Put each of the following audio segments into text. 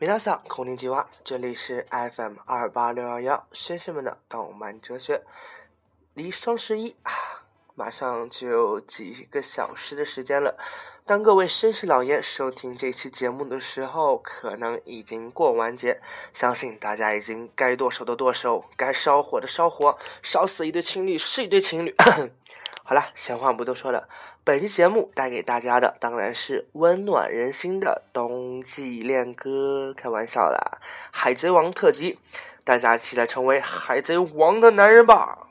米拉桑空灵计划，这里是 FM 二八六幺幺绅士们的动漫哲学。离双十一啊，马上就有几个小时的时间了。当各位绅士老爷收听这期节目的时候，可能已经过完节，相信大家已经该剁手的剁手，该烧火的烧火，烧死一对情侣是一对情侣。好了，闲话不多说了。本期节目带给大家的当然是温暖人心的冬季恋歌，开玩笑啦，《海贼王》特辑，大家起来成为海贼王的男人吧！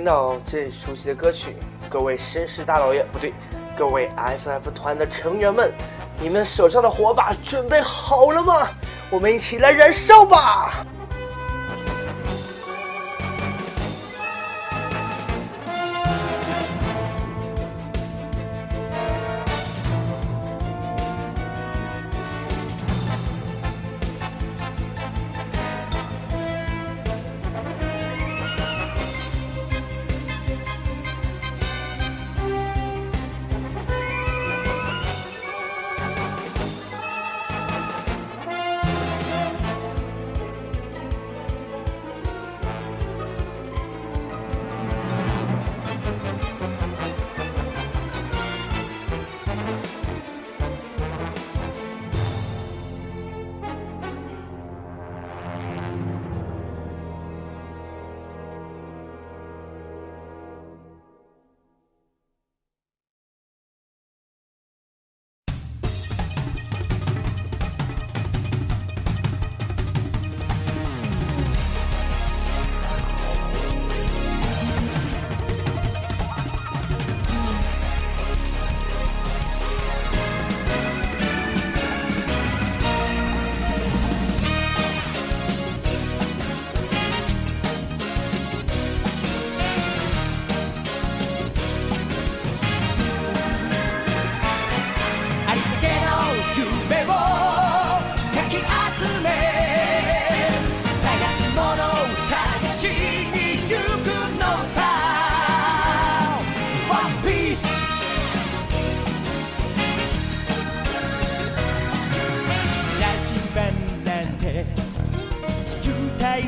听到这熟悉的歌曲，各位绅士大老爷，不对，各位 FF 团的成员们，你们手上的火把准备好了吗？我们一起来燃烧吧！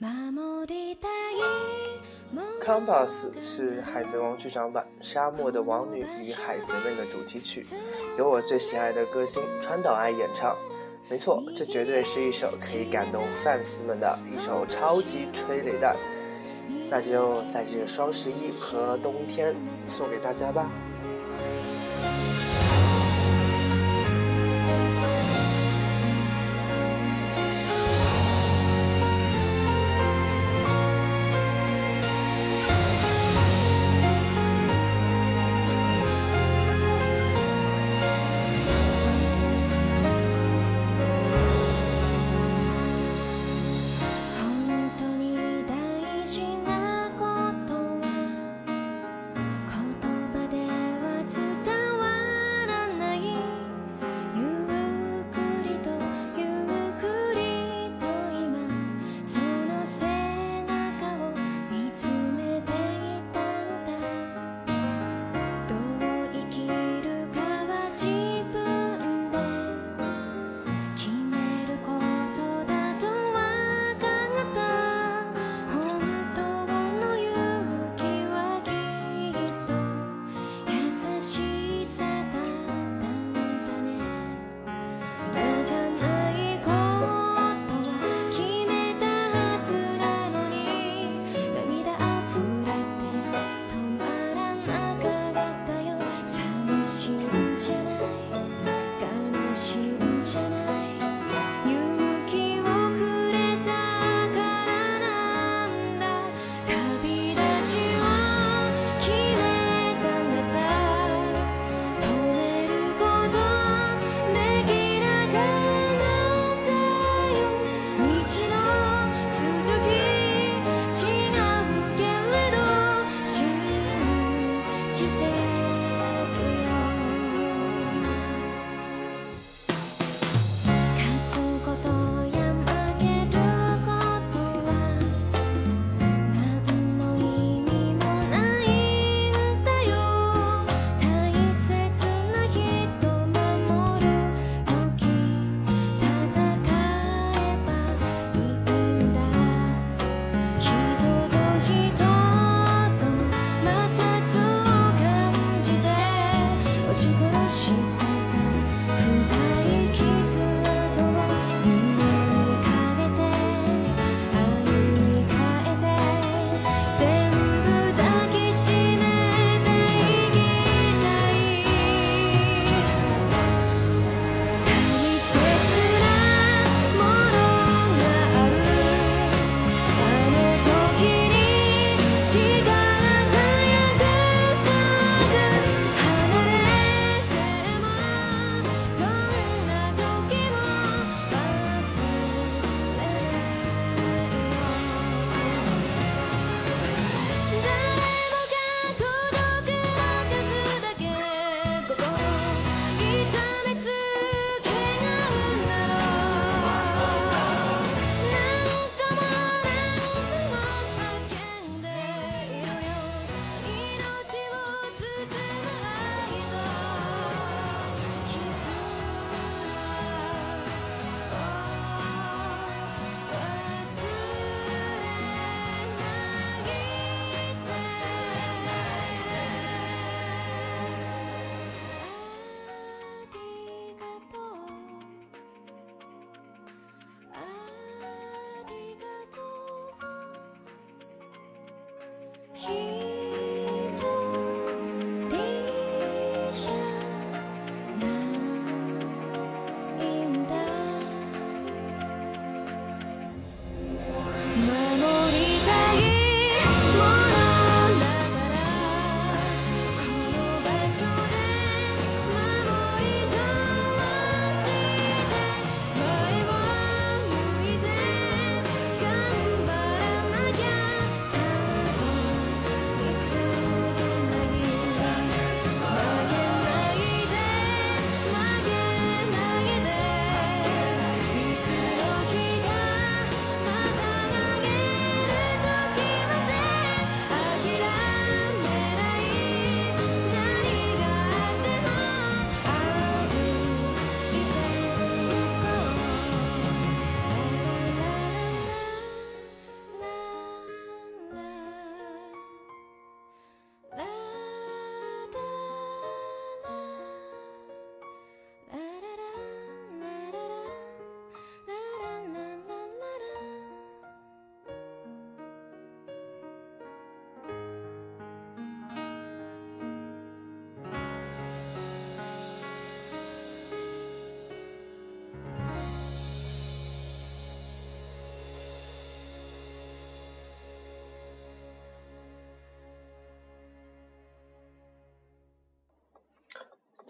《Compass》是《海贼王剧场版：沙漠的王女》与海贼们的主题曲，由我最喜爱的歌星川岛爱演唱。没错，这绝对是一首可以感动 fans 们的一首超级催泪弹，那就在这双十一和冬天送给大家吧。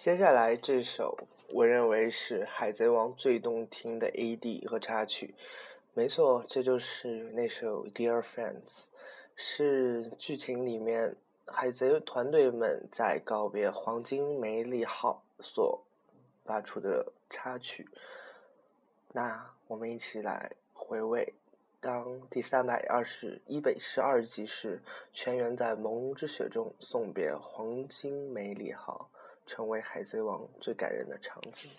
接下来这首，我认为是《海贼王》最动听的 A D 和插曲。没错，这就是那首《Dear Friends》，是剧情里面海贼团队们在告别黄金梅利号所发出的插曲。那我们一起来回味，当第三百二十一百十二集时，全员在朦胧之雪中送别黄金梅利号。成为《海贼王》最感人的场景。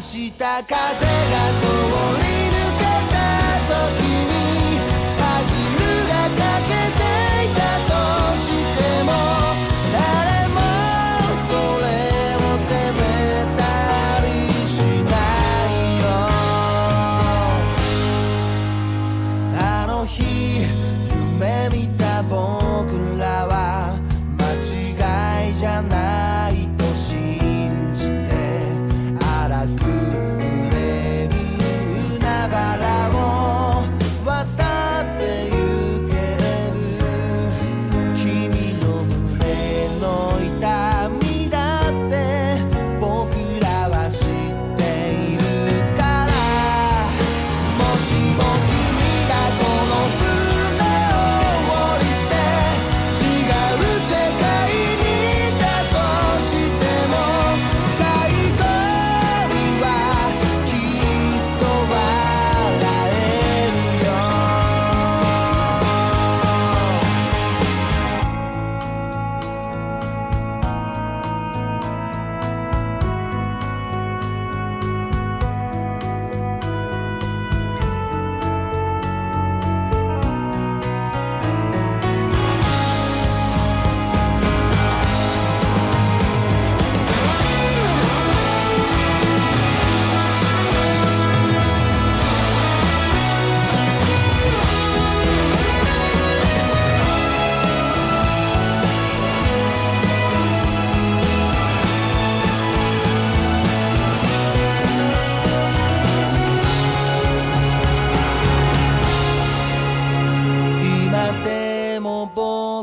した風が通り抜けた時に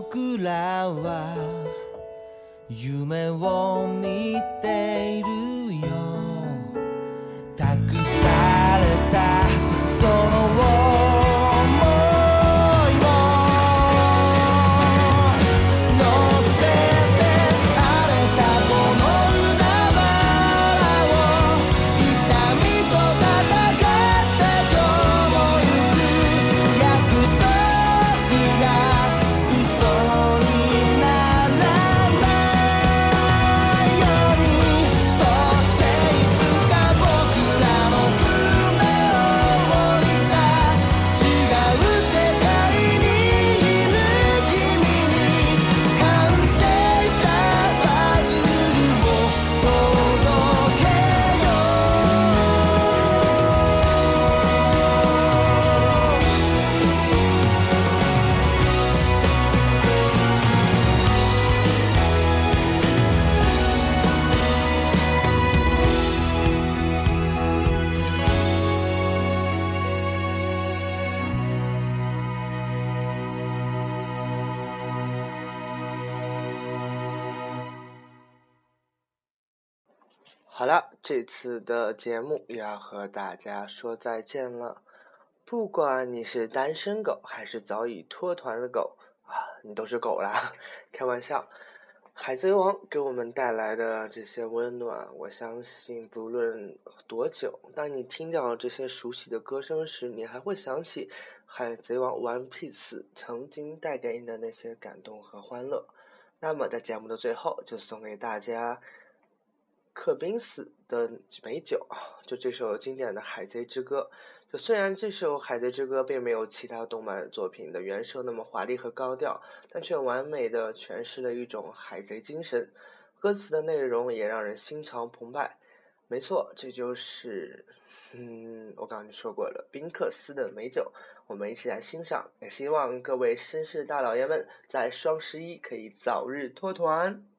僕らは夢を見ているよ託されたその好了，这次的节目又要和大家说再见了。不管你是单身狗，还是早已脱团的狗啊，你都是狗啦，开玩笑。《海贼王》给我们带来的这些温暖，我相信不论多久，当你听到这些熟悉的歌声时，你还会想起《海贼王》One Piece 曾经带给你的那些感动和欢乐。那么，在节目的最后，就送给大家。可宾斯的美酒，就这首经典的《海贼之歌》。就虽然这首《海贼之歌》并没有其他动漫作品的原声那么华丽和高调，但却完美的诠释了一种海贼精神。歌词的内容也让人心潮澎湃。没错，这就是，嗯，我刚刚说过了，宾克斯的美酒。我们一起来欣赏，也希望各位绅士大老爷们在双十一可以早日脱团。